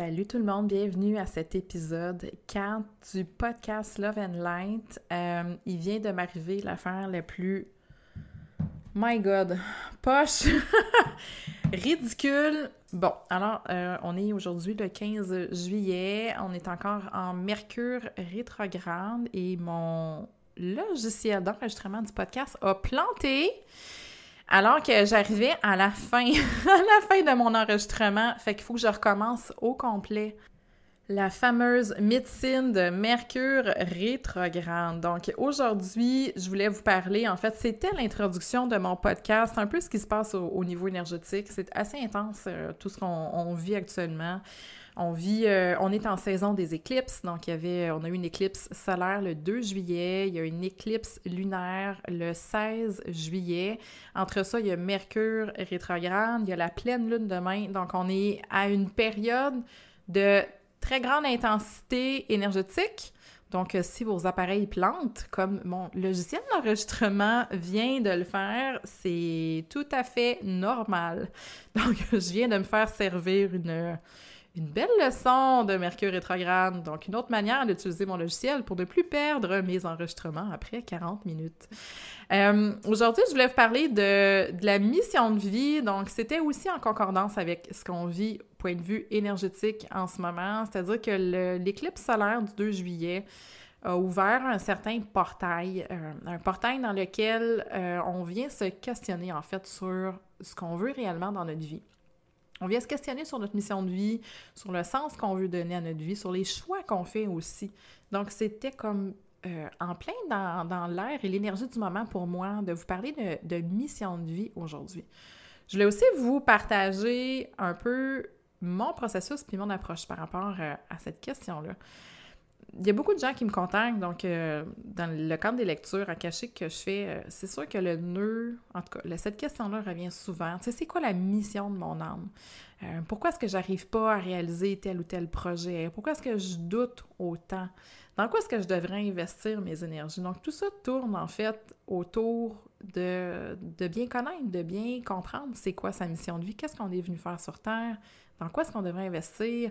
Salut tout le monde, bienvenue à cet épisode 4 du podcast Love and Light. Euh, il vient de m'arriver l'affaire la plus... My God, poche, ridicule. Bon, alors, euh, on est aujourd'hui le 15 juillet, on est encore en Mercure rétrograde et mon logiciel d'enregistrement du podcast a planté alors que j'arrivais à la fin, à la fin de mon enregistrement. Fait qu'il faut que je recommence au complet. La fameuse médecine de Mercure rétrograde. Donc aujourd'hui, je voulais vous parler, en fait, c'était l'introduction de mon podcast, un peu ce qui se passe au, niveau énergétique. C'est assez intense, euh, tout ce qu'on vit actuellement. On vit, euh, on est en saison des éclipses, donc il y avait, on a eu une éclipse solaire le 2 juillet, il y a une éclipse lunaire le 16 juillet. Entre ça, il y a Mercure rétrograde, il y a la pleine lune demain, donc on est à une période de très grande intensité énergétique. Donc, euh, si vos appareils plantent, comme mon logiciel d'enregistrement vient de le faire, c'est tout à fait normal. Donc, je viens de me faire servir une, une belle leçon de Mercure rétrograde, donc une autre manière d'utiliser mon logiciel pour ne plus perdre mes enregistrements après 40 minutes. Euh, aujourd'hui, je voulais vous parler de, la mission de vie, donc c'était aussi en concordance avec ce qu'on vit au point de vue énergétique en ce moment, c'est-à-dire que l'éclipse solaire du 2 juillet a ouvert un certain portail, euh, un portail dans lequel euh, on vient se questionner en fait sur ce qu'on veut réellement dans notre vie. On vient se questionner sur notre mission de vie, sur le sens qu'on veut donner à notre vie, sur les choix qu'on fait aussi. Donc, c'était comme euh, en plein dans, l'air et l'énergie du moment pour moi de vous parler de, mission de vie aujourd'hui. Je voulais aussi vous partager un peu mon processus puis mon approche par rapport euh, à cette question-là il y a beaucoup de gens qui me contactent, donc euh, dans le cadre des lectures akashiques que je fais, euh, c'est sûr que le nœud, en tout cas, cette question-là revient souvent. Tu sais, c'est quoi la mission de mon âme? Euh, pourquoi est-ce que j'arrive pas à réaliser tel ou tel projet? Pourquoi est-ce que je doute autant? Dans quoi est-ce que je devrais investir mes énergies? Donc, tout ça tourne en fait autour de, de bien connaître, de bien comprendre c'est quoi sa mission de vie, qu'est-ce qu'on est venu faire sur Terre, dans quoi est-ce qu'on devrait investir,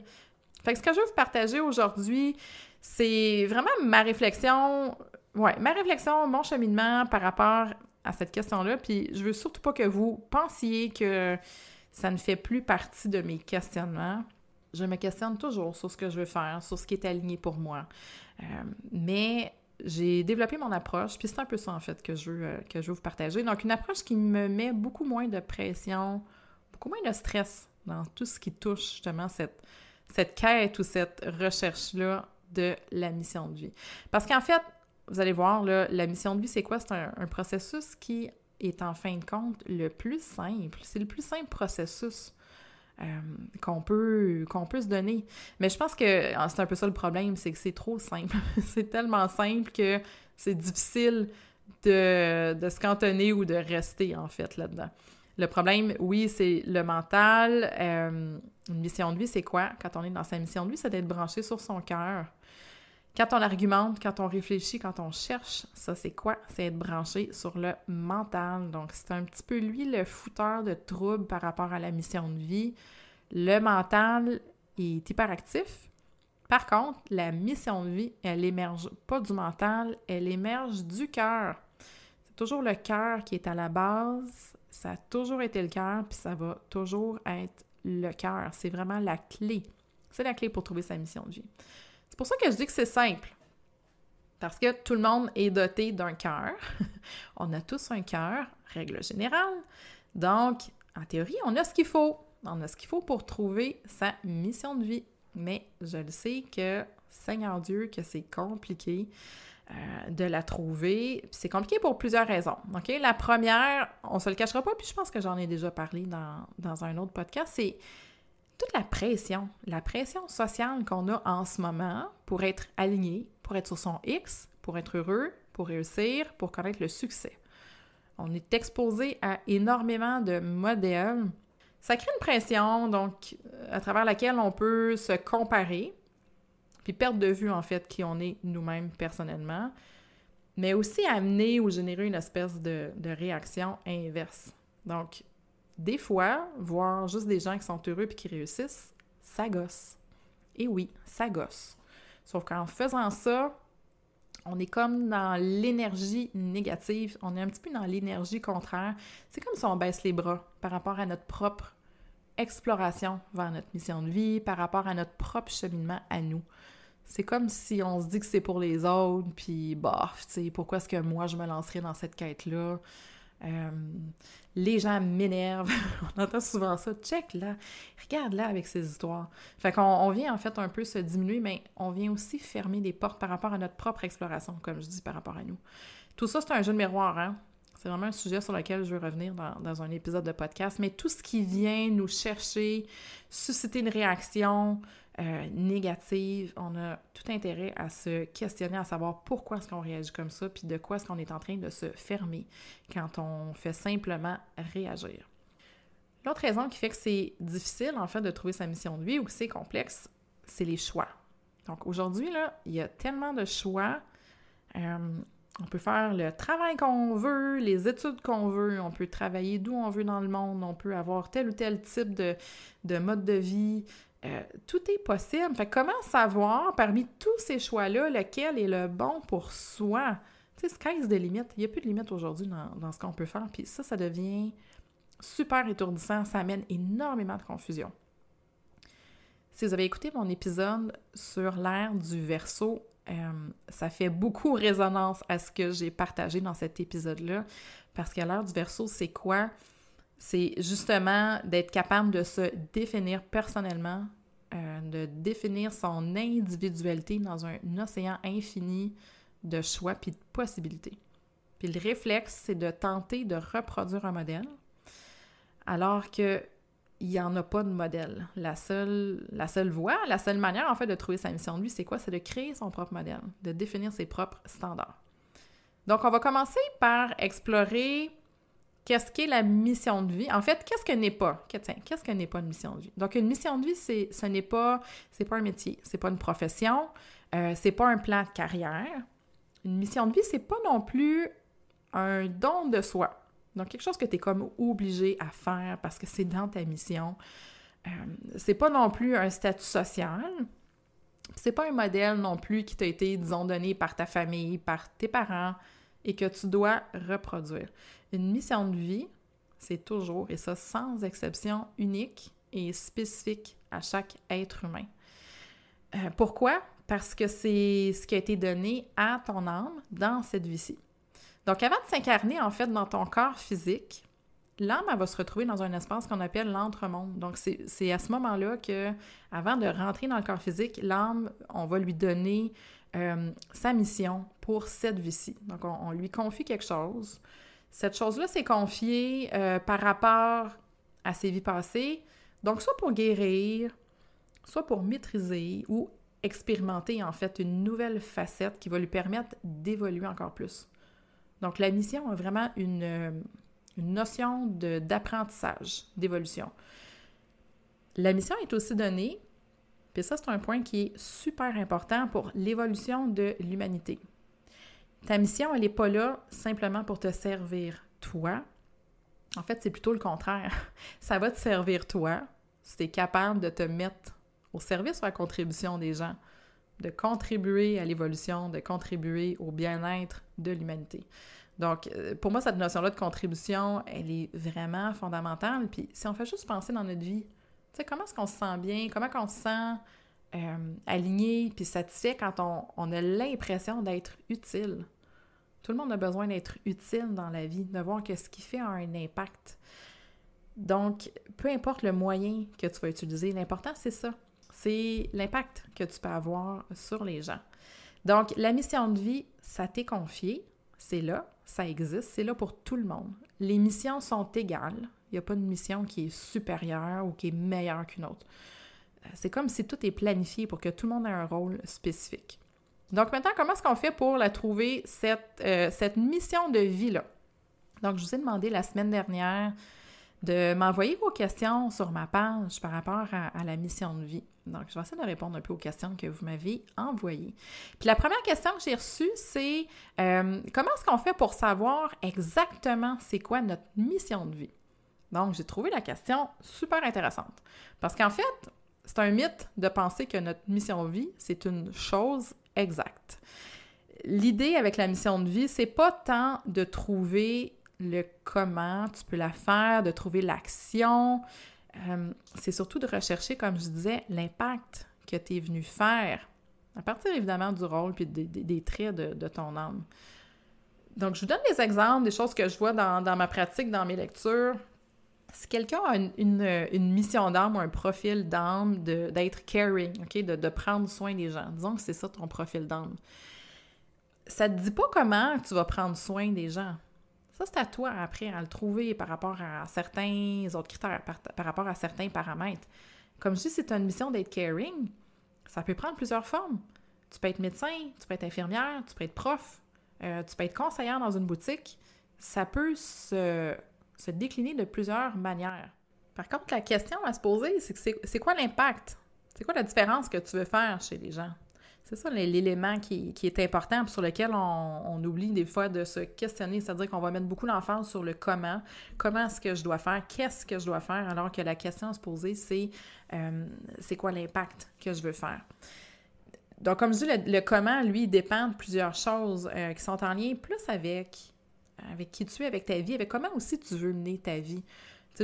fait que ce que je veux vous partager aujourd'hui, c'est vraiment ma réflexion, ouais, ma réflexion, mon cheminement par rapport à cette question-là. Puis je veux surtout pas que vous pensiez que ça ne fait plus partie de mes questionnements. Je me questionne toujours sur ce que je veux faire, sur ce qui est aligné pour moi. Euh, mais j'ai développé mon approche, puis c'est un peu ça en fait que je, veux, euh, que je veux vous partager. Donc une approche qui me met beaucoup moins de pression, beaucoup moins de stress dans tout ce qui touche justement cette, cette quête ou cette recherche-là de la mission de vie. Parce qu'en fait, vous allez voir, là, la mission de vie, c'est quoi? C'est un, processus qui est en fin de compte le plus simple. C'est le plus simple processus euh, qu'on peut, qu'on peut se donner. Mais je pense que ah, c'est un peu ça le problème, c'est que c'est trop simple. c'est tellement simple que c'est difficile de, de se cantonner ou de rester, en fait, là-dedans. Le problème, oui, c'est le mental. Euh, une mission de vie, c'est quoi? Quand on est dans sa mission de vie, c'est d'être branché sur son cœur. Quand on argumente, quand on réfléchit, quand on cherche, ça c'est quoi? C'est être branché sur le mental. Donc, c'est un petit peu lui le fouteur de troubles par rapport à la mission de vie. Le mental est hyperactif. Par contre, la mission de vie, elle émerge pas du mental, elle émerge du cœur toujours le cœur qui est à la base, ça a toujours été le cœur, puis ça va toujours être le cœur. C'est vraiment la clé. C'est la clé pour trouver sa mission de vie. C'est pour ça que je dis que c'est simple. Parce que tout le monde est doté d'un cœur. on a tous un cœur, règle générale. Donc, en théorie, on a ce qu'il faut. On a ce qu'il faut pour trouver sa mission de vie. Mais je le sais que, Seigneur Dieu, que c'est compliqué. Euh, de la trouver. C'est compliqué pour plusieurs raisons. La première, on se le cachera pas, puis je pense que j'en ai déjà parlé dans, dans un autre podcast, c'est toute la pression, la pression sociale qu'on a en ce moment pour être aligné, pour être sur son X, pour être heureux, pour réussir, pour connaître le succès. On est exposé à énormément de modèles. Ça crée une pression, donc, euh, à travers laquelle on peut se comparer, puis perdre de vue, en fait, qui on est nous-mêmes personnellement, mais aussi amener ou générer une espèce de, réaction inverse. Donc, des fois, voir juste des gens qui sont heureux puis qui réussissent, ça gosse. Et oui, ça gosse. Sauf qu'en faisant ça, on est comme dans l'énergie négative, on est un petit peu dans l'énergie contraire. C'est comme si on baisse les bras par rapport à notre propre exploration vers notre mission de vie, par rapport à notre propre cheminement à nous. C'est comme si on se dit que c'est pour les autres, puis bah, tu sais, pourquoi est-ce que moi je me lancerais dans cette quête-là? Euh, les gens m'énervent. on entend souvent ça. Check là, regarde là avec ces histoires. Fait qu'on on vient en fait un peu se diminuer, mais on vient aussi fermer des portes par rapport à notre propre exploration, comme je dis, par rapport à nous. Tout ça, c'est un jeu de miroir, hein? C'est vraiment un sujet sur lequel je veux revenir dans, dans, un épisode de podcast. Mais tout ce qui vient nous chercher, susciter une réaction, euh, négative, on a tout intérêt à se questionner, à savoir pourquoi est-ce qu'on réagit comme ça, puis de quoi est-ce qu'on est en train de se fermer quand on fait simplement réagir. L'autre raison qui fait que c'est difficile, en fait, de trouver sa mission de vie ou que c'est complexe, c'est les choix. Donc aujourd'hui, là, il y a tellement de choix. Euh, on peut faire le travail qu'on veut, les études qu'on veut, on peut travailler d'où on veut dans le monde, on peut avoir tel ou tel type de, de mode de vie, euh, tout est possible. Fait comment savoir parmi tous ces choix-là lequel est le bon pour soi? Tu sais, sky's de limite. Il n'y a plus de limite aujourd'hui dans, dans, ce qu'on peut faire. Puis ça, ça devient super étourdissant. Ça amène énormément de confusion. Si vous avez écouté mon épisode sur l'ère du verso, euh, ça fait beaucoup résonance à ce que j'ai partagé dans cet épisode-là. Parce que l'ère du verso, c'est quoi? C'est justement d'être capable de se définir personnellement, euh, de définir son individualité dans un, océan infini de choix puis de possibilités. Puis le réflexe, c'est de tenter de reproduire un modèle, alors que il n'y en a pas de modèle. La seule, voie, la seule manière en fait de trouver sa mission de vie, c'est quoi? C'est de créer son propre modèle, de définir ses propres standards. Donc, on va commencer par explorer qu'est-ce qu'est la mission de vie? En fait, qu'est-ce que n'est pas? Qu'est-ce que n'est pas une mission de vie? Donc, une mission de vie, c'est, ce n'est pas, c'est pas un métier, c'est pas une profession, euh, c'est pas un plan de carrière. Une mission de vie, c'est pas non plus un don de soi. Donc, quelque chose que tu es comme obligé à faire parce que c'est dans ta mission. Euh, c'est pas non plus un statut social. C'est pas un modèle non plus qui t'a été, disons, donné par ta famille, par tes parents, et que tu dois reproduire. Une mission de vie, c'est toujours, et ça sans exception, unique et spécifique à chaque être humain. Euh, pourquoi? Parce que c'est ce qui a été donné à ton âme dans cette vie-ci. Donc, avant de s'incarner, en fait, dans ton corps physique, l'âme, va se retrouver dans un espace qu'on appelle l'entremonde. Donc, c'est à ce moment-là que, avant de rentrer dans le corps physique, l'âme, on va lui donner euh, sa mission pour cette vie-ci. Donc, on, lui confie quelque chose. Cette chose-là s'est confiée euh, par rapport à ses vies passées, donc soit pour guérir, soit pour maîtriser ou expérimenter en fait une nouvelle facette qui va lui permettre d'évoluer encore plus. Donc la mission a vraiment une, euh, une notion d'apprentissage, d'évolution. La mission est aussi donnée puis ça, c'est un point qui est super important pour l'évolution de l'humanité. Ta mission, elle n'est pas là simplement pour te servir toi. En fait, c'est plutôt le contraire. Ça va te servir toi si tu es capable de te mettre au service ou à la contribution des gens, de contribuer à l'évolution, de contribuer au bien-être de l'humanité. Donc, euh, pour moi, cette notion-là de contribution, elle est vraiment fondamentale. Puis, si on fait juste penser dans notre vie, tu sais, comment est-ce qu'on se sent bien, comment on se sent euh, aligné puis satisfait quand on, a l'impression d'être utile. Tout le monde a besoin d'être utile dans la vie, de voir que ce qu'il fait un impact. Donc, peu importe le moyen que tu vas utiliser, l'important, c'est ça. C'est l'impact que tu peux avoir sur les gens. Donc, la mission de vie, ça t'est confié, c'est là, ça existe, c'est là pour tout le monde. Les missions sont égales. Il n'y a pas de mission qui est supérieure ou qui est meilleure qu'une autre. C'est comme si tout est planifié pour que tout le monde ait un rôle spécifique. Donc maintenant, comment est-ce qu'on fait pour la trouver, cette, euh, mission de vie-là? Donc, je vous ai demandé la semaine dernière de m'envoyer vos questions sur ma page par rapport à, la mission de vie. Donc, je vais essayer de répondre un peu aux questions que vous m'avez envoyées. Puis la première question que j'ai reçue, c'est euh, comment est-ce qu'on fait pour savoir exactement c'est quoi notre mission de vie? Donc, j'ai trouvé la question super intéressante. Parce qu'en fait, c'est un mythe de penser que notre mission de vie, c'est une chose exacte. L'idée avec la mission de vie, c'est pas tant de trouver le comment tu peux la faire, de trouver l'action. Euh, c'est surtout de rechercher, comme je disais, l'impact que tu es venu faire, à partir évidemment du rôle puis des, traits de, ton âme. Donc, je vous donne des exemples, des choses que je vois dans, ma pratique, dans mes lectures. Si quelqu'un a une, mission d'âme ou un profil d'âme d'être caring, de, de, prendre soin des gens, disons que c'est ça ton profil d'âme, ça te dit pas comment tu vas prendre soin des gens. Ça, c'est à toi après à le trouver par rapport à certains autres critères, par, rapport à certains paramètres. Comme je dis, c'est une mission d'être caring. Ça peut prendre plusieurs formes. Tu peux être médecin, tu peux être infirmière, tu peux être prof, euh, tu peux être conseillère dans une boutique. Ça peut se, se décliner de plusieurs manières. Par contre, la question à se poser, c'est c'est quoi l'impact? C'est quoi la différence que tu veux faire chez les gens? C'est ça l'élément qui, est important, sur lequel on, oublie des fois de se questionner, c'est-à-dire qu'on va mettre beaucoup l'emphase sur le comment, comment est-ce que je dois faire, qu'est-ce que je dois faire, alors que la question à se poser, c'est euh, c'est quoi l'impact que je veux faire? Donc, comme je dis, le, comment, lui, dépend de plusieurs choses euh, qui sont en lien plus avec, avec qui tu es, avec ta vie, avec comment aussi tu veux mener ta vie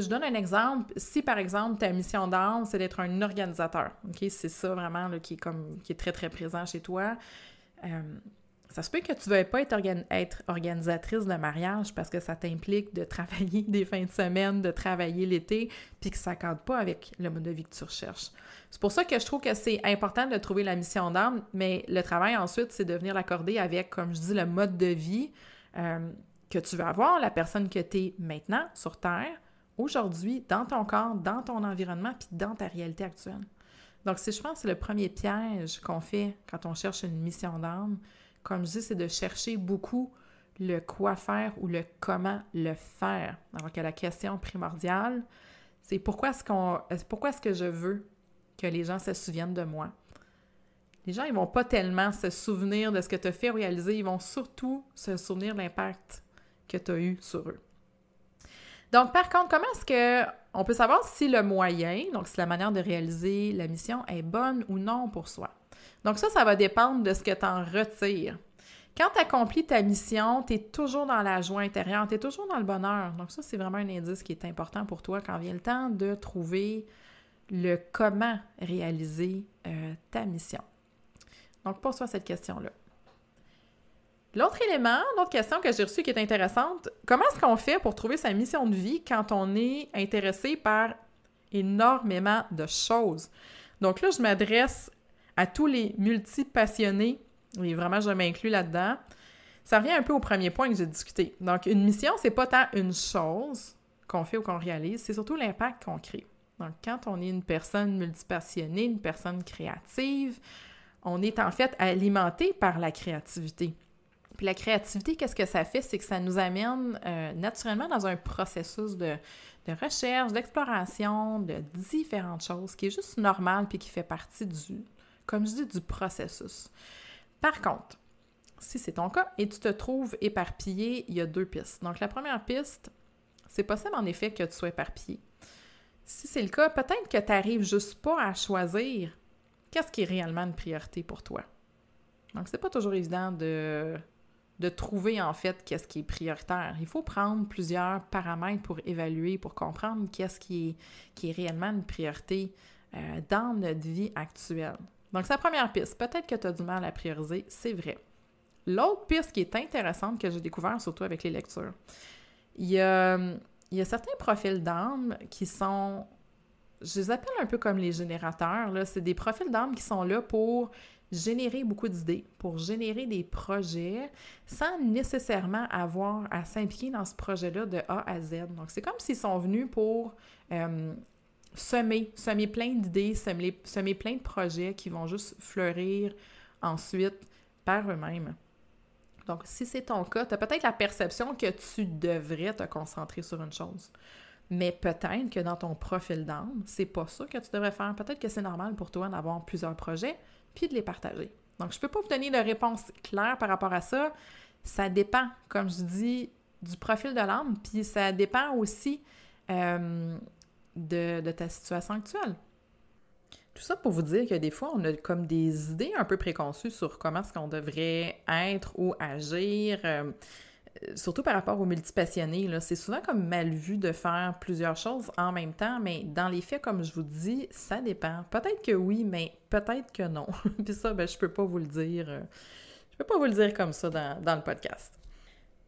je donne un exemple. Si, par exemple, ta mission d'âme, c'est d'être un organisateur, OK? C'est ça vraiment qui, est comme, qui est très, très présent chez toi. Euh, ça se peut que tu ne veuilles pas être, être, organisatrice de mariage parce que ça t'implique de travailler des fins de semaine, de travailler l'été, puis que ça ne cadre pas avec le mode de vie que tu recherches. C'est pour ça que je trouve que c'est important de trouver la mission d'âme, mais le travail ensuite, c'est de venir l'accorder avec, comme je dis, le mode de vie euh, que tu veux avoir, la personne que tu es maintenant sur Terre, aujourd'hui, dans ton corps, dans ton environnement, puis dans ta réalité actuelle. Donc, si je pense c'est le premier piège qu'on fait quand on cherche une mission d'âme, comme je dis, c'est de chercher beaucoup le quoi faire ou le comment le faire. Alors que la question primordiale, c'est pourquoi est-ce pourquoi est-ce que je veux que les gens se souviennent de moi? Les gens, ils vont pas tellement se souvenir de ce que tu as fait réaliser, ils vont surtout se souvenir de l'impact que tu as eu sur eux. Donc, par contre, comment est-ce que on peut savoir si le moyen, donc si la manière de réaliser la mission est bonne ou non pour soi? Donc, ça, ça va dépendre de ce que tu en retires. Quand tu accomplis ta mission, tu es toujours dans la joie intérieure, tu es toujours dans le bonheur. Donc, ça, c'est vraiment un indice qui est important pour toi quand vient le temps de trouver le comment réaliser euh, ta mission. Donc, pose-toi cette question-là. L'autre élément, l'autre question que j'ai reçue qui est intéressante, comment est-ce qu'on fait pour trouver sa mission de vie quand on est intéressé par énormément de choses? Donc là, je m'adresse à tous les multi-passionnés, et vraiment je m'inclus là-dedans. Ça revient un peu au premier point que j'ai discuté. Donc, une mission, c'est pas tant une chose qu'on fait ou qu'on réalise, c'est surtout l'impact qu'on crée. Donc, quand on est une personne multipassionnée, une personne créative, on est en fait alimenté par la créativité. Puis la créativité, qu'est-ce que ça fait? C'est que ça nous amène euh, naturellement dans un processus de, recherche, d'exploration, de différentes choses, qui est juste normal puis qui fait partie du, comme je dis, du processus. Par contre, si c'est ton cas et tu te trouves éparpillé, il y a deux pistes. Donc la première piste, c'est possible en effet que tu sois éparpillé. Si c'est le cas, peut-être que tu n'arrives juste pas à choisir qu'est-ce qui est réellement une priorité pour toi. Donc, c'est pas toujours évident de de trouver en fait qu'est-ce qui est prioritaire. Il faut prendre plusieurs paramètres pour évaluer, pour comprendre qu'est-ce qui est, réellement une priorité euh, dans notre vie actuelle. Donc, la première piste. Peut-être que tu as du mal à prioriser, c'est vrai. L'autre piste qui est intéressante que j'ai découvert, surtout avec les lectures, il y a, il y a certains profils d'âme qui sont, je les appelle un peu comme les générateurs, c'est des profils d'âme qui sont là pour générer beaucoup d'idées, pour générer des projets sans nécessairement avoir à s'impliquer dans ce projet-là de A à Z. Donc, c'est comme s'ils sont venus pour euh, semer, semer plein d'idées, semer, semer plein de projets qui vont juste fleurir ensuite par eux-mêmes. Donc, si c'est ton cas, tu as peut-être la perception que tu devrais te concentrer sur une chose. Mais peut-être que dans ton profil d'âme, c'est pas ça que tu devrais faire. Peut-être que c'est normal pour toi d'avoir plusieurs projets, puis de les partager. Donc, je ne peux pas vous donner de réponse claire par rapport à ça. Ça dépend, comme je dis, du profil de l'âme, puis ça dépend aussi euh, de, ta situation actuelle. Tout ça pour vous dire que des fois, on a comme des idées un peu préconçues sur comment est-ce qu'on devrait être ou agir. Surtout par rapport aux multipassionnés, c'est souvent comme mal vu de faire plusieurs choses en même temps, mais dans les faits, comme je vous dis, ça dépend. Peut-être que oui, mais peut-être que non. Puis ça, ben, je peux pas vous le dire. Euh, je peux pas vous le dire comme ça dans, le podcast.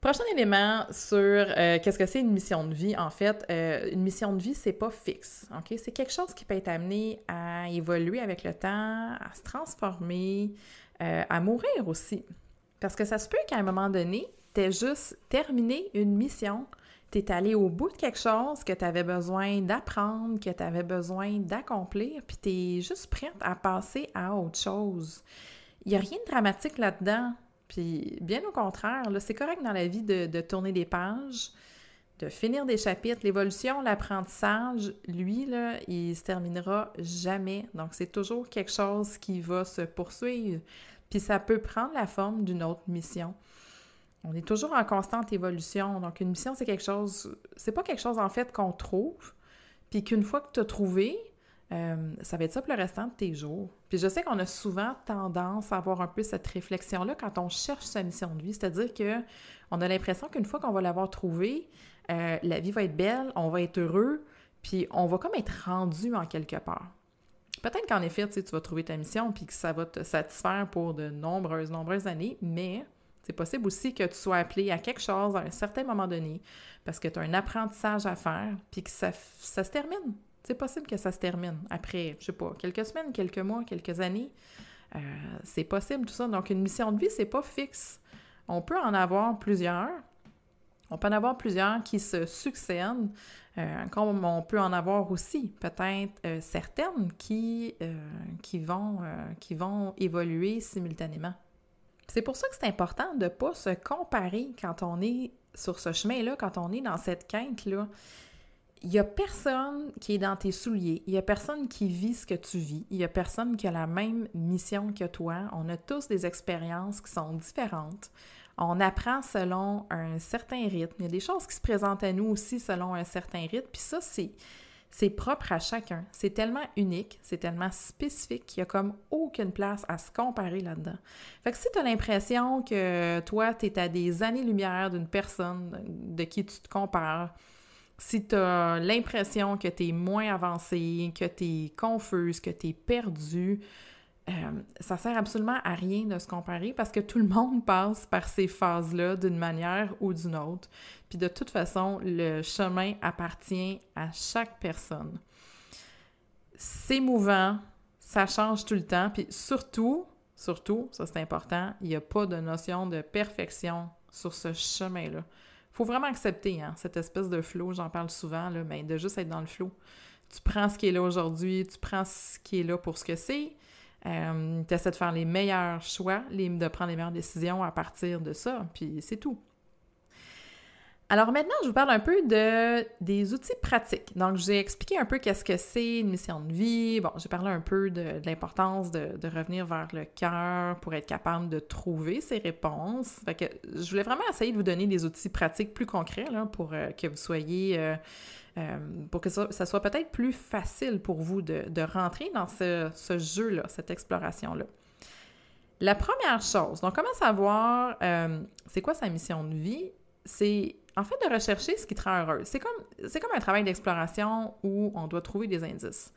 Prochain élément sur euh, qu'est-ce que c'est une mission de vie. En fait, euh, une mission de vie, c'est pas fixe. Ok, C'est quelque chose qui peut être amené à évoluer avec le temps, à se transformer, à mourir aussi. Parce que ça se peut qu'à un moment donné, juste terminé une mission. Tu es allé au bout de quelque chose que tu avais besoin d'apprendre, que tu avais besoin d'accomplir, puis tu es juste prête à passer à autre chose. Il n'y a rien de dramatique là-dedans. Puis bien au contraire, c'est correct dans la vie de, tourner des pages, de finir des chapitres. L'évolution, l'apprentissage, lui, là, il se terminera jamais. Donc, c'est toujours quelque chose qui va se poursuivre. Puis ça peut prendre la forme d'une autre mission. On est toujours en constante évolution. Donc, une mission, c'est quelque chose, c'est pas quelque chose en fait qu'on trouve, puis qu'une fois que tu as trouvé, euh, ça va être ça pour le restant de tes jours. Puis je sais qu'on a souvent tendance à avoir un peu cette réflexion-là quand on cherche sa mission de vie, c'est-à-dire que on a l'impression qu'une fois qu'on va l'avoir trouvée, euh, la vie va être belle, on va être heureux, puis on va comme être rendu en quelque part. Peut-être qu'en effet, tu vas trouver ta mission, puis que ça va te satisfaire pour de nombreuses, nombreuses années, mais c'est possible aussi que tu sois appelé à quelque chose à un certain moment donné parce que tu as un apprentissage à faire puis que ça, se termine. C'est possible que ça se termine après, je sais pas, quelques semaines, quelques mois, quelques années. Euh, c'est possible tout ça. Donc, une mission de vie, c'est pas fixe. On peut en avoir plusieurs. On peut en avoir plusieurs qui se succèdent, euh, comme on peut en avoir aussi peut-être euh, certaines qui, qui, vont, qui vont évoluer simultanément. C'est pour ça que c'est important de ne pas se comparer quand on est sur ce chemin-là, quand on est dans cette quête-là. Il n'y a personne qui est dans tes souliers, il n'y a personne qui vit ce que tu vis, il n'y a personne qui a la même mission que toi. On a tous des expériences qui sont différentes. On apprend selon un certain rythme. Il y a des choses qui se présentent à nous aussi selon un certain rythme. Puis ça, c'est c'est propre à chacun. C'est tellement unique, c'est tellement spécifique qu'il n'y a comme aucune place à se comparer là-dedans. Fait que si tu as l'impression que toi, tu es à des années-lumière d'une personne de qui tu te compares, si tu as l'impression que tu es moins avancé, que tu es confuse, que tu es perdu, euh, ça sert absolument à rien de se comparer parce que tout le monde passe par ces phases-là d'une manière ou d'une autre. Puis de toute façon, le chemin appartient à chaque personne. C'est mouvant, ça change tout le temps, puis surtout, surtout, ça c'est important, il n'y a pas de notion de perfection sur ce chemin-là. Il faut vraiment accepter hein, cette espèce de flow, j'en parle souvent, mais de juste être dans le flow. Tu prends ce qui est là aujourd'hui, tu prends ce qui est là pour ce que c'est, euh, tu essaies de faire les meilleurs choix, de prendre les meilleures décisions à partir de ça, puis c'est tout. Alors maintenant, je vous parle un peu de, des outils pratiques. Donc, j'ai expliqué un peu qu'est-ce que c'est une mission de vie. Bon, j'ai parlé un peu de, l'importance de, revenir vers le cœur pour être capable de trouver ces réponses. Fait que je voulais vraiment essayer de vous donner des outils pratiques plus concrets là, pour euh, que vous soyez... Euh, euh, pour que ça, soit peut-être plus facile pour vous de, rentrer dans ce, jeu-là, cette exploration-là. La première chose, donc comment savoir c'est quoi sa mission de vie? C'est en fait de rechercher ce qui te rend heureuse. C'est comme, comme un travail d'exploration où on doit trouver des indices.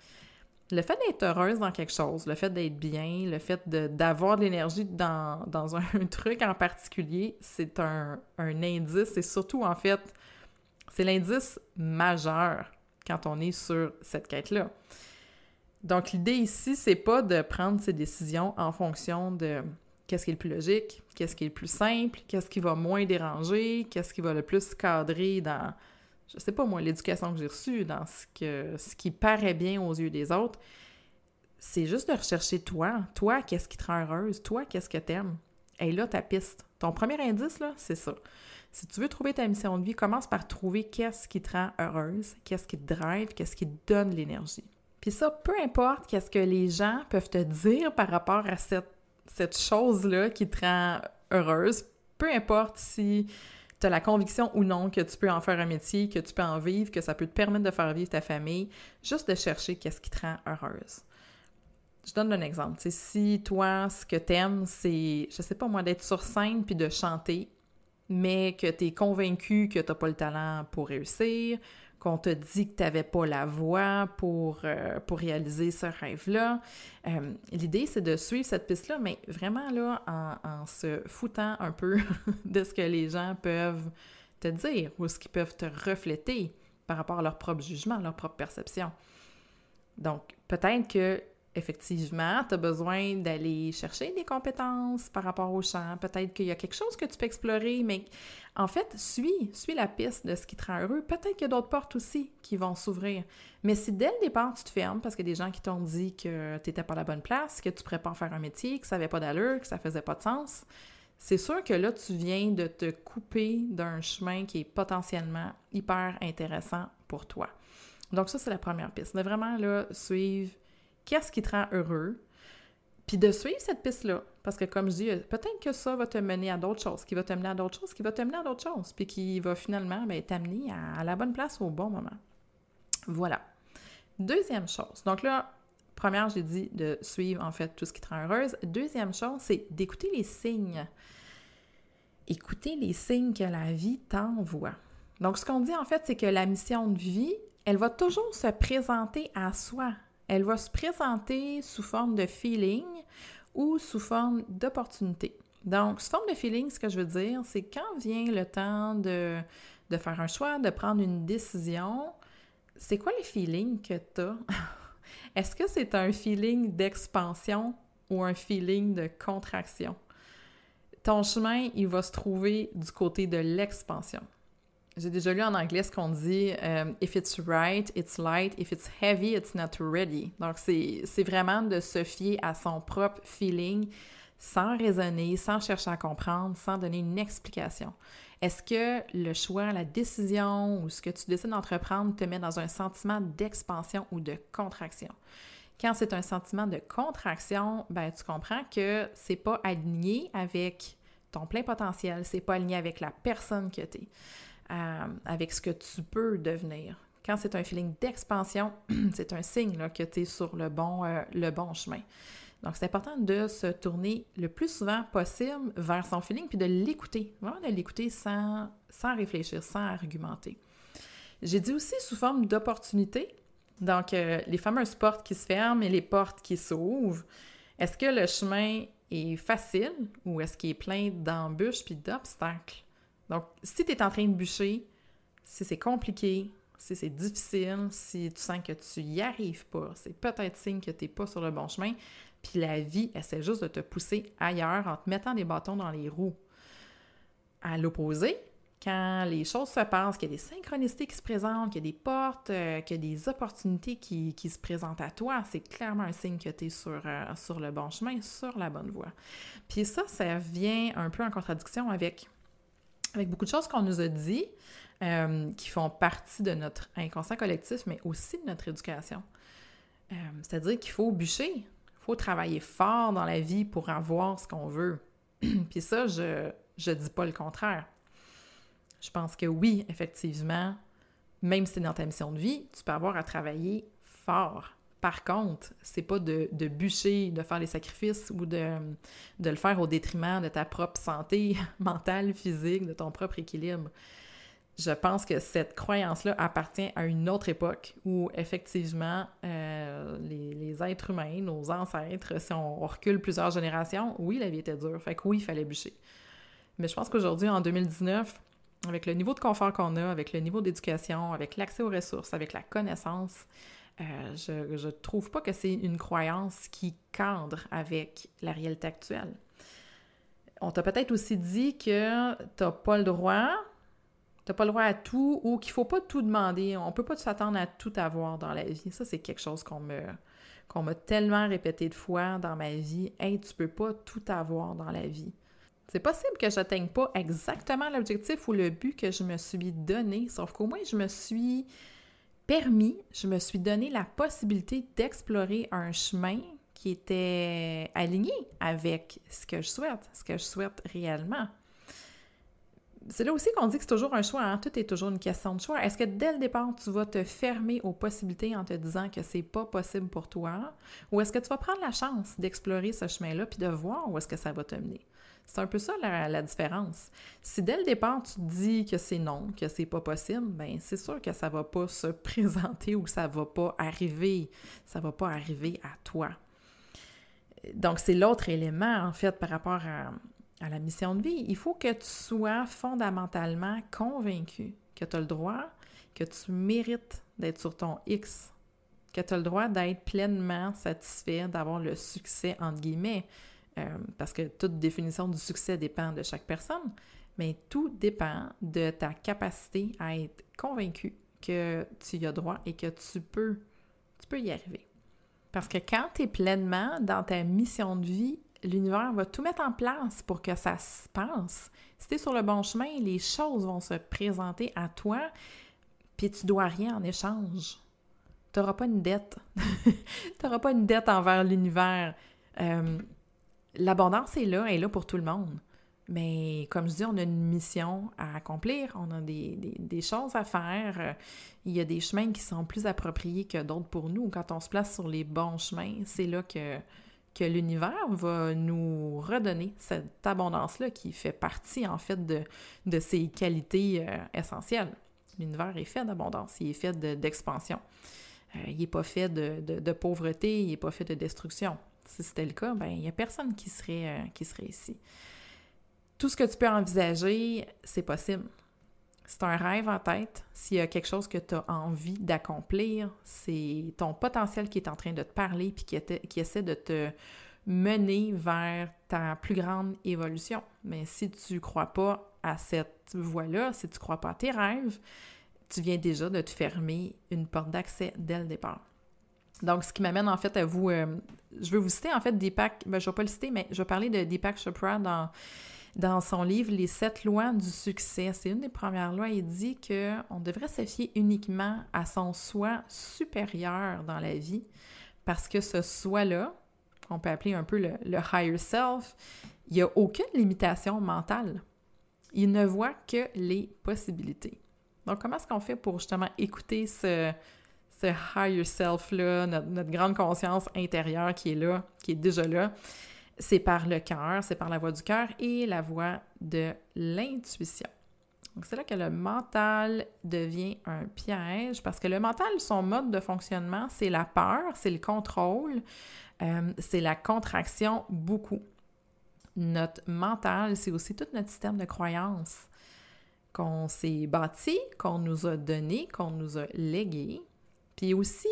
Le fait d'être heureuse dans quelque chose, le fait d'être bien, le fait d'avoir de, l'énergie dans, dans un, truc en particulier, c'est un, un indice. C'est surtout, en fait, c'est l'indice majeur quand on est sur cette quête-là. Donc, l'idée ici, c'est pas de prendre ses décisions en fonction de qu'est-ce qui est le plus logique, qu'est-ce qui est le plus simple, qu'est-ce qui va moins déranger, qu'est-ce qui va le plus cadrer dans, je sais pas moi, l'éducation que j'ai reçue, dans ce, qui paraît bien aux yeux des autres. C'est juste de rechercher toi. Toi, qu'est-ce qui te rend heureuse? Toi, qu'est-ce que t'aimes? Et là, ta piste. Ton premier indice, là, c'est ça. Si tu veux trouver ta mission de vie, commence par trouver qu'est-ce qui te rend heureuse, qu'est-ce qui te drive, qu'est-ce qui te donne l'énergie. Puis ça, peu importe qu'est-ce que les gens peuvent te dire par rapport à cette, cette chose-là qui te rend heureuse, peu importe si tu as la conviction ou non que tu peux en faire un métier, que tu peux en vivre, que ça peut te permettre de faire vivre ta famille, juste de chercher qu'est-ce qui te rend heureuse. Je donne un exemple. si toi, ce que t'aimes, c'est, je sais pas moi, d'être sur scène puis de chanter, mais que tu es convaincu que tu n'as pas le talent pour réussir, qu'on te dit que tu n'avais pas la voix pour, euh, pour réaliser ce rêve-là. Euh, l'idée, c'est de suivre cette piste-là, mais vraiment là, en, se foutant un peu de ce que les gens peuvent te dire ou ce qu'ils peuvent te refléter par rapport à leur propre jugement, leur propre perception. Donc, peut-être que effectivement, tu as besoin d'aller chercher des compétences par rapport au champ. Peut-être qu'il y a quelque chose que tu peux explorer, mais en fait, suis, suis la piste de ce qui te rend heureux. Peut-être qu'il y a d'autres portes aussi qui vont s'ouvrir. Mais si dès le départ, tu te fermes parce a des gens qui t'ont dit que tu n'étais pas la bonne place, que tu ne faire un métier, que ça n'avait pas d'allure, que ça faisait pas de sens, c'est sûr que là, tu viens de te couper d'un chemin qui est potentiellement hyper intéressant pour toi. Donc ça, c'est la première piste. De vraiment là, suivre qu'est-ce qui te rend heureux, puis de suivre cette piste-là. Parce que, comme je dis, peut-être que ça va te mener à d'autres choses, qui va te mener à d'autres choses, qui va te mener à d'autres choses, puis qui va finalement ben, t'amener à, la bonne place au bon moment. Voilà. Deuxième chose. Donc là, première, j'ai dit de suivre en fait tout ce qui te rend heureuse. Deuxième chose, c'est d'écouter les signes. Écouter les signes que la vie t'envoie. Donc, ce qu'on dit en fait, c'est que la mission de vie, elle va toujours se présenter à soi elle va se présenter sous forme de feeling ou sous forme d'opportunité. Donc, sous forme de feeling, ce que je veux dire, c'est quand vient le temps de, faire un choix, de prendre une décision, c'est quoi le feeling que tu as? Est-ce que c'est un feeling d'expansion ou un feeling de contraction? Ton chemin, il va se trouver du côté de l'expansion. J'ai déjà lu en anglais ce qu'on dit euh, If it's right, it's light. If it's heavy, it's not ready. Donc, c'est vraiment de se fier à son propre feeling sans raisonner, sans chercher à comprendre, sans donner une explication. Est-ce que le choix, la décision ou ce que tu décides d'entreprendre te met dans un sentiment d'expansion ou de contraction? Quand c'est un sentiment de contraction, ben tu comprends que c'est pas aligné avec ton plein potentiel, c'est pas aligné avec la personne que tu es avec ce que tu peux devenir. Quand c'est un feeling d'expansion, c'est un signe que tu es sur le bon, euh, le bon chemin. Donc, c'est important de se tourner le plus souvent possible vers son feeling puis de l'écouter, vraiment de l'écouter sans, sans réfléchir, sans argumenter. J'ai dit aussi sous forme d'opportunité. Donc, euh, les fameuses portes qui se ferment et les portes qui s'ouvrent. Est-ce que le chemin est facile ou est-ce qu'il est plein d'embûches puis d'obstacles? Donc, si tu es en train de bûcher, si c'est compliqué, si c'est difficile, si tu sens que tu y arrives pas, c'est peut-être signe que tu n'es pas sur le bon chemin. Puis la vie essaie juste de te pousser ailleurs en te mettant des bâtons dans les roues. À l'opposé, quand les choses se passent, qu'il y a des synchronicités qui se présentent, qu'il y a des portes, euh, qu'il y a des opportunités qui, se présentent à toi, c'est clairement un signe que tu es sur, euh, sur le bon chemin, sur la bonne voie. Puis ça, ça vient un peu en contradiction avec avec beaucoup de choses qu'on nous a dit, euh, qui font partie de notre inconscient collectif, mais aussi de notre éducation. Euh, c'est-à-dire qu'il faut bûcher, il faut travailler fort dans la vie pour avoir ce qu'on veut. Puis ça, je ne dis pas le contraire. Je pense que oui, effectivement, même si c'est dans ta mission de vie, tu peux avoir à travailler fort. Par contre, c'est pas de, bûcher, de faire les sacrifices ou de, le faire au détriment de ta propre santé mentale, physique, de ton propre équilibre. Je pense que cette croyance-là appartient à une autre époque où, effectivement, euh, les, les, êtres humains, nos ancêtres, si on, recule plusieurs générations, oui, la vie était dure. Fait que oui, il fallait bûcher. Mais je pense qu'aujourd'hui, en 2019, avec le niveau de confort qu'on a, avec le niveau d'éducation, avec l'accès aux ressources, avec la connaissance, euh, je ne trouve pas que c'est une croyance qui cadre avec la réalité actuelle. On t'a peut-être aussi dit que tu n'as pas le droit, tu pas le droit à tout ou qu'il faut pas tout demander. On peut pas s'attendre à tout avoir dans la vie. Ça, c'est quelque chose qu'on m'a tellement répété de fois dans ma vie. Hey, tu peux pas tout avoir dans la vie. C'est possible que je n'atteigne pas exactement l'objectif ou le but que je me suis donné, sauf qu'au moins je me suis permis, je me suis donné la possibilité d'explorer un chemin qui était aligné avec ce que je souhaite, ce que je souhaite réellement. C'est là aussi qu'on dit que c'est toujours un choix, hein? tout est toujours une question de choix. Est-ce que dès le départ, tu vas te fermer aux possibilités en te disant que c'est pas possible pour toi, ou est-ce que tu vas prendre la chance d'explorer ce chemin-là puis de voir où est-ce que ça va te mener? C'est un peu ça la, différence. Si dès le départ tu dis que c'est non, que c'est pas possible, ben c'est sûr que ça va pas se présenter ou que ça va pas arriver. Ça va pas arriver à toi. Donc c'est l'autre élément en fait par rapport à, à la mission de vie. Il faut que tu sois fondamentalement convaincu que tu as le droit, que tu mérites d'être sur ton X, que tu as le droit d'être pleinement satisfait, d'avoir le succès, entre guillemets. Euh, parce que toute définition du succès dépend de chaque personne, mais tout dépend de ta capacité à être convaincu que tu y as droit et que tu peux, tu peux y arriver. Parce que quand tu es pleinement dans ta mission de vie, l'univers va tout mettre en place pour que ça se passe. Si tu es sur le bon chemin, les choses vont se présenter à toi, puis tu dois rien en échange. Tu n'auras pas une dette. tu n'auras pas une dette envers l'univers. Euh, l'abondance est là, elle est là pour tout le monde. Mais comme je dis, on a une mission à accomplir, on a des, choses à faire. Il y a des chemins qui sont plus appropriés que d'autres pour nous. Quand on se place sur les bons chemins, c'est là que, l'univers va nous redonner cette abondance-là qui fait partie en fait de, de ses qualités euh, essentielles. L'univers est fait d'abondance, il est fait d'expansion. Euh, il n'est pas fait de, de pauvreté, il n'est pas fait de destruction. Si c'était le cas, ben il n'y a personne qui serait, euh, qui serait ici. Tout ce que tu peux envisager, c'est possible. C'est un rêve en tête. S'il y a quelque chose que tu as envie d'accomplir, c'est ton potentiel qui est en train de te parler puis qui, qui essaie de te mener vers ta plus grande évolution. Mais si tu ne crois pas à cette voie-là, si tu ne crois pas à tes rêves, tu viens déjà de te fermer une porte d'accès dès le départ. Donc, ce qui m'amène en fait à vous. Euh, je veux vous citer en fait Deepak. Ben, je ne vais pas le citer, mais je vais parler de Deepak Chopra dans, dans son livre Les sept lois du succès. C'est une des premières lois. Il dit qu'on devrait se fier uniquement à son soi supérieur dans la vie parce que ce soi-là, qu'on peut appeler un peu le, le higher self, il n'y a aucune limitation mentale. Il ne voit que les possibilités. Donc, comment est-ce qu'on fait pour justement écouter ce, ce higher self-là, notre, grande conscience intérieure qui est là, qui est déjà là, c'est par le cœur, c'est par la voix du cœur et la voix de l'intuition. Donc, c'est là que le mental devient un piège parce que le mental, son mode de fonctionnement, c'est la peur, c'est le contrôle, euh, c'est la contraction beaucoup. Notre mental, c'est aussi tout notre système de croyances qu'on s'est bâti, qu'on nous a donné, qu'on nous a légué, puis est aussi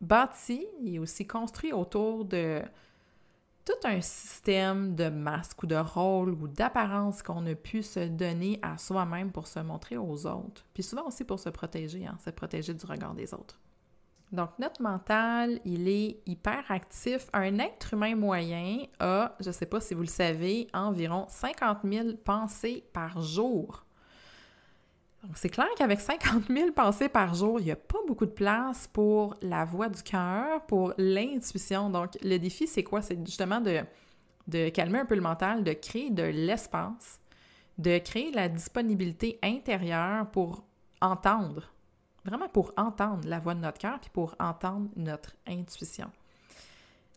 bâti, il est aussi construit autour de tout un système de masques ou de rôles ou d'apparences qu'on a pu se donner à soi-même pour se montrer aux autres. Puis souvent aussi pour se protéger, hein, se protéger du regard des autres. Donc, notre mental, il est hyper actif. Un être humain moyen a, je ne sais pas si vous le savez, environ 50 000 pensées par jour c'est clair qu'avec 50 000 pensées par jour, il n'y a pas beaucoup de place pour la voix du cœur, pour l'intuition. Donc, le défi, c'est quoi? C'est justement de, de calmer un peu le mental, de créer de l'espace, de créer la disponibilité intérieure pour entendre vraiment pour entendre la voix de notre cœur, puis pour entendre notre intuition.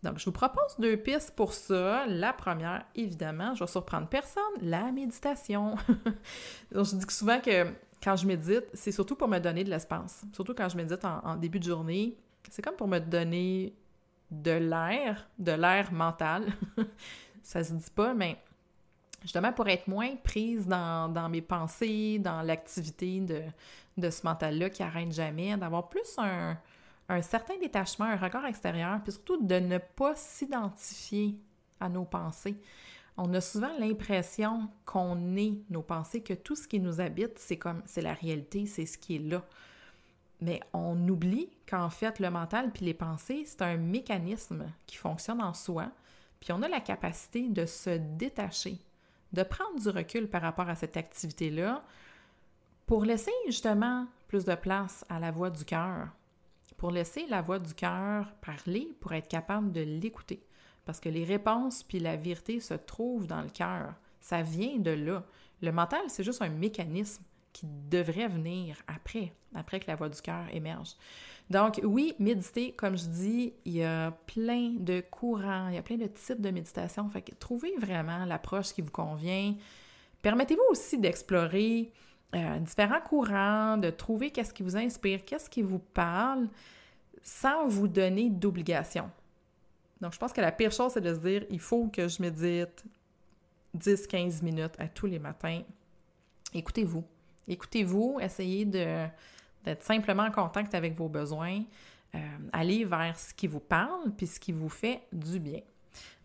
Donc, je vous propose deux pistes pour ça. La première, évidemment, je vais surprendre personne, la méditation. Donc, je dis souvent que quand je médite, c'est surtout pour me donner de l'espace. Surtout quand je médite en, début de journée, c'est comme pour me donner de l'air, de l'air mental. ça se dit pas, mais justement pour être moins prise dans, mes pensées, dans l'activité de, de ce mental-là qui arrête jamais, d'avoir plus un, un certain détachement, un regard extérieur, puis surtout de ne pas s'identifier à nos pensées. On a souvent l'impression qu'on est nos pensées, que tout ce qui nous habite, c'est comme c'est la réalité, c'est ce qui est là. Mais on oublie qu'en fait, le mental puis les pensées, c'est un mécanisme qui fonctionne en soi, puis on a la capacité de se détacher, de prendre du recul par rapport à cette activité-là pour laisser justement plus de place à la voix du cœur, pour laisser la voix du cœur parler, pour être capable de l'écouter. Parce que les réponses puis la vérité se trouvent dans le cœur. Ça vient de là. Le mental, c'est juste un mécanisme qui devrait venir après, après que la voix du cœur émerge. Donc oui, méditer, comme je dis, il y a plein de courants, il y a plein de types de méditation. Fait que trouvez vraiment l'approche qui vous convient. Permettez-vous aussi d'explorer euh, différents courants, de trouver qu'est-ce qui vous inspire, qu'est-ce qui vous parle, sans vous donner d'obligation. Donc, je pense que la pire chose, c'est de se dire, il faut que je médite 10-15 minutes à tous les matins. Écoutez-vous. Écoutez-vous, essayez d'être simplement en contact avec vos besoins. Euh, allez vers ce qui vous parle, puis ce qui vous fait du bien.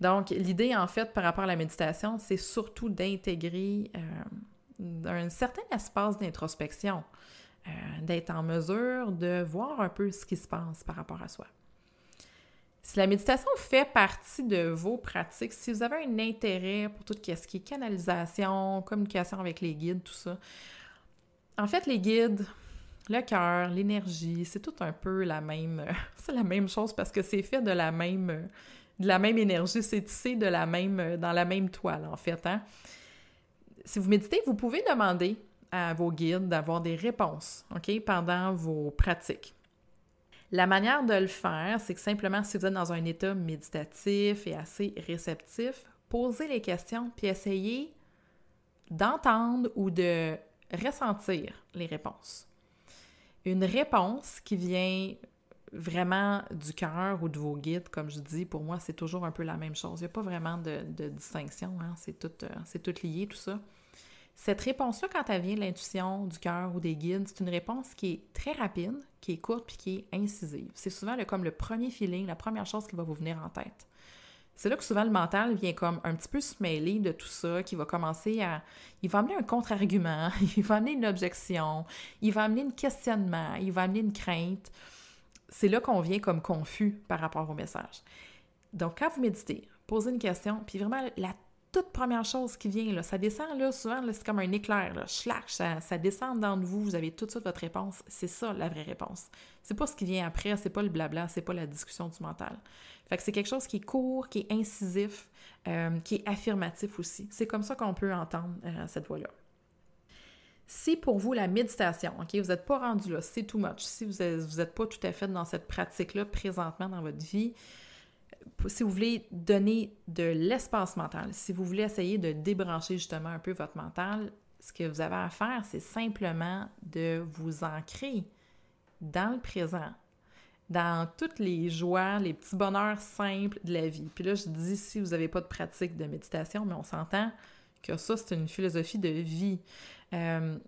Donc, l'idée, en fait, par rapport à la méditation, c'est surtout d'intégrer euh, un certain espace d'introspection, euh, d'être en mesure de voir un peu ce qui se passe par rapport à soi. Si la méditation fait partie de vos pratiques, si vous avez un intérêt pour tout ce qui est canalisation, communication avec les guides, tout ça, en fait, les guides, le cœur, l'énergie, c'est tout un peu la même, c'est la même chose parce que c'est fait de la même, de la même énergie, c'est tissé de la même, dans la même toile, en fait, hein? si vous méditez, vous pouvez demander à vos guides d'avoir des réponses, OK, pendant vos pratiques. La manière de le faire, c'est que simplement, si vous êtes dans un état méditatif et assez réceptif, posez les questions puis essayez d'entendre ou de ressentir les réponses. Une réponse qui vient vraiment du cœur ou de vos guides, comme je dis, pour moi, c'est toujours un peu la même chose. Il n'y a pas vraiment de, distinction, hein? c'est euh, tout lié, tout ça. Cette réponse-là, quand elle vient de l'intuition, du cœur ou des guides, c'est une réponse qui est très rapide, qui est courte puis qui est incisive. C'est souvent comme le premier feeling, la première chose qui va vous venir en tête. C'est là que souvent le mental vient comme un petit peu se mêler de tout ça, qui va commencer à... Il va amener un contre-argument, il va amener une objection, il va amener un questionnement, il va amener une crainte. C'est là qu'on vient comme confus par rapport au message. Donc, quand vous méditez, posez une question, puis vraiment la toute première chose qui vient, là, ça descend, là, souvent, c'est comme un éclair, là, ça, descend dans vous, vous avez tout de suite votre réponse. C'est ça, la vraie réponse. C'est pas ce qui vient après, c'est pas le blabla, c'est pas la discussion du mental. Fait que c'est quelque chose qui est court, qui est incisif, euh, qui est affirmatif aussi. C'est comme ça qu'on peut entendre euh, cette voix-là. Si pour vous, la méditation, OK, vous n'êtes pas rendu là, c'est too much, si vous n'êtes pas tout à fait dans cette pratique-là présentement dans votre vie, si vous voulez donner de l'espace mental, si vous voulez essayer de débrancher justement un peu votre mental, ce que vous avez à faire, c'est simplement de vous ancrer dans le présent, dans toutes les joies, les petits bonheurs simples de la vie. Puis là, je dis si vous n'avez pas de pratique de méditation, mais on s'entend que ça, c'est une philosophie de vie. Euh,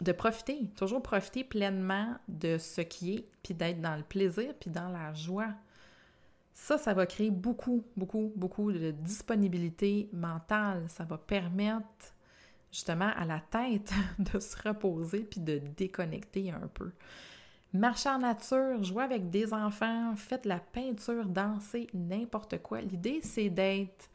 de profiter, toujours profiter pleinement de ce qui est, puis d'être dans le plaisir, puis dans la joie. Ça, ça va créer beaucoup, beaucoup, beaucoup de disponibilité mentale. Ça va permettre justement à la tête de se reposer puis de déconnecter un peu. Marcher en nature, jouer avec des enfants, faites la peinture, danser, n'importe quoi. L'idée, c'est d'être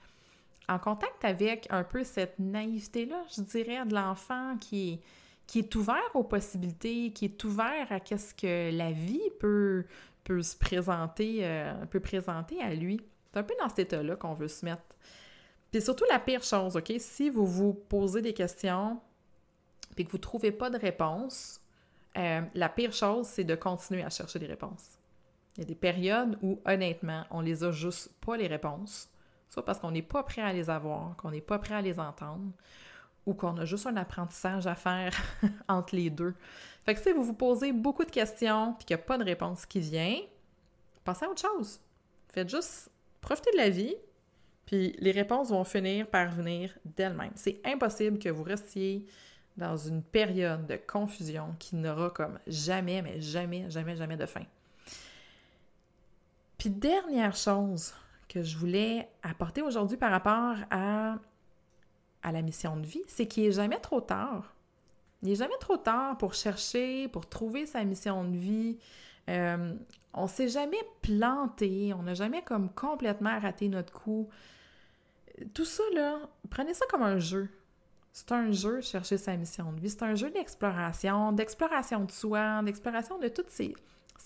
en contact avec un peu cette naïveté-là, je dirais, de l'enfant qui est, qui est ouvert aux possibilités, qui est ouvert à ce que la vie peut, peut se présenter, euh, peut présenter à lui. C'est un peu dans cet état-là qu'on veut se mettre. Puis surtout la pire chose, OK? Si vous vous posez des questions puis que vous ne trouvez pas de réponse, euh, la pire chose, c'est de continuer à chercher des réponses. Il y a des périodes où, honnêtement, on les a juste pas les réponses, soit parce qu'on n'est pas prêt à les avoir, qu'on n'est pas prêt à les entendre, ou qu'on a juste un apprentissage à faire entre les deux. Fait que si vous vous posez beaucoup de questions puis qu'il n'y a pas de réponse qui vient, pensez à autre chose. Faites juste profiter de la vie, puis les réponses vont finir par venir d'elles-mêmes. C'est impossible que vous restiez dans une période de confusion qui n'aura comme jamais, mais jamais, jamais, jamais de fin. Puis dernière chose que je voulais apporter aujourd'hui par rapport à, à la mission de vie, c'est qu'il n'est jamais trop tard. Il n'est jamais trop tard pour chercher, pour trouver sa mission de vie. Euh, on s'est jamais planté, on n'a jamais comme complètement raté notre coup. Tout ça, là, prenez ça comme un jeu. C'est un jeu, chercher sa mission de vie. C'est un jeu d'exploration, d'exploration de soi, d'exploration de toutes ses,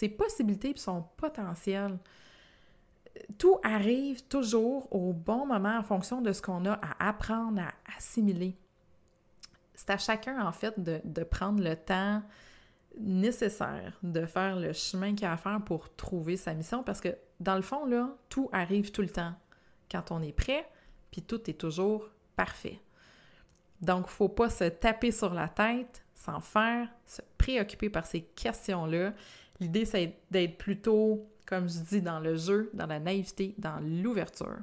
possibilités et son potentiel. Tout arrive toujours au bon moment en fonction de ce qu'on a à apprendre, à assimiler. C'est à chacun, en fait, de, prendre le temps nécessaire de faire le chemin qu'il y a à faire pour trouver sa mission parce que, dans le fond, là, tout arrive tout le temps quand on est prêt, puis tout est toujours parfait. Donc, il ne faut pas se taper sur la tête sans faire, se préoccuper par ces questions-là. L'idée, c'est d'être plutôt, comme je dis, dans le jeu, dans la naïveté, dans l'ouverture.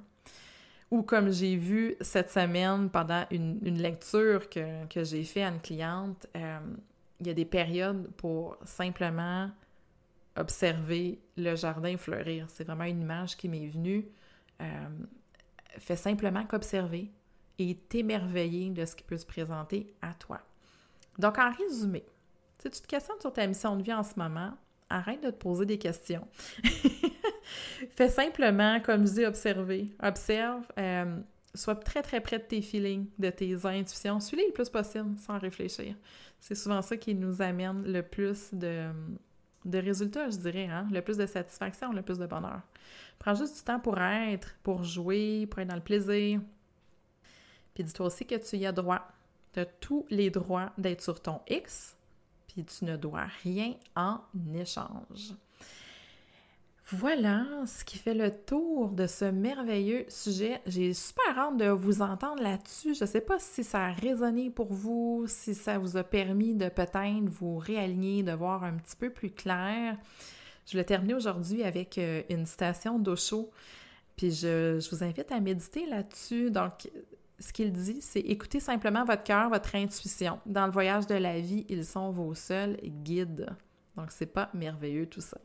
Ou comme j'ai vu cette semaine pendant une, lecture que, j'ai fait à une cliente, euh, il y a des périodes pour simplement observer le jardin fleurir. C'est vraiment une image qui m'est venue. Euh, fais simplement qu'observer, et t'émerveiller de ce qui peut se présenter à toi. Donc, en résumé, si tu te questionnes sur ta mission de vie en ce moment, arrête de te poser des questions. Fais simplement, comme je dis, observer. Observe, euh, sois très très près de tes feelings, de tes intuitions. Suis-les le plus possible sans réfléchir. C'est souvent ça qui nous amène le plus de, résultats, je dirais, hein? le plus de satisfaction, le plus de bonheur. Prends juste du temps pour être, pour jouer, pour être dans le plaisir, puis dis-toi aussi que tu y as droit. Tu as tous les droits d'être sur ton X, tu ne dois rien en échange. Voilà ce qui fait le tour de ce merveilleux sujet. J'ai super hâte de vous entendre là-dessus. Je ne sais pas si ça a résonné pour vous, si ça vous a permis de peut-être vous réaligner, de voir un petit peu plus clair. Je voulais terminer aujourd'hui avec euh, une citation d'Osho. Puis je, je, vous invite à méditer là-dessus. Donc, ce qu'il dit, c'est écoutez simplement votre cœur, votre intuition. Dans le voyage de la vie, ils sont vos seuls guides. Donc, c'est pas merveilleux tout ça.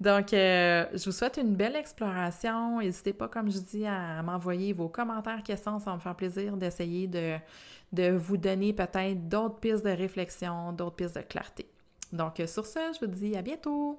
Donc, euh, je vous souhaite une belle exploration. N'hésitez pas, comme je dis, à m'envoyer vos commentaires, questions. Ça va me faire plaisir d'essayer de, de vous donner peut-être d'autres pistes de réflexion, d'autres pistes de clarté. Donc, sur ce, je vous dis à bientôt.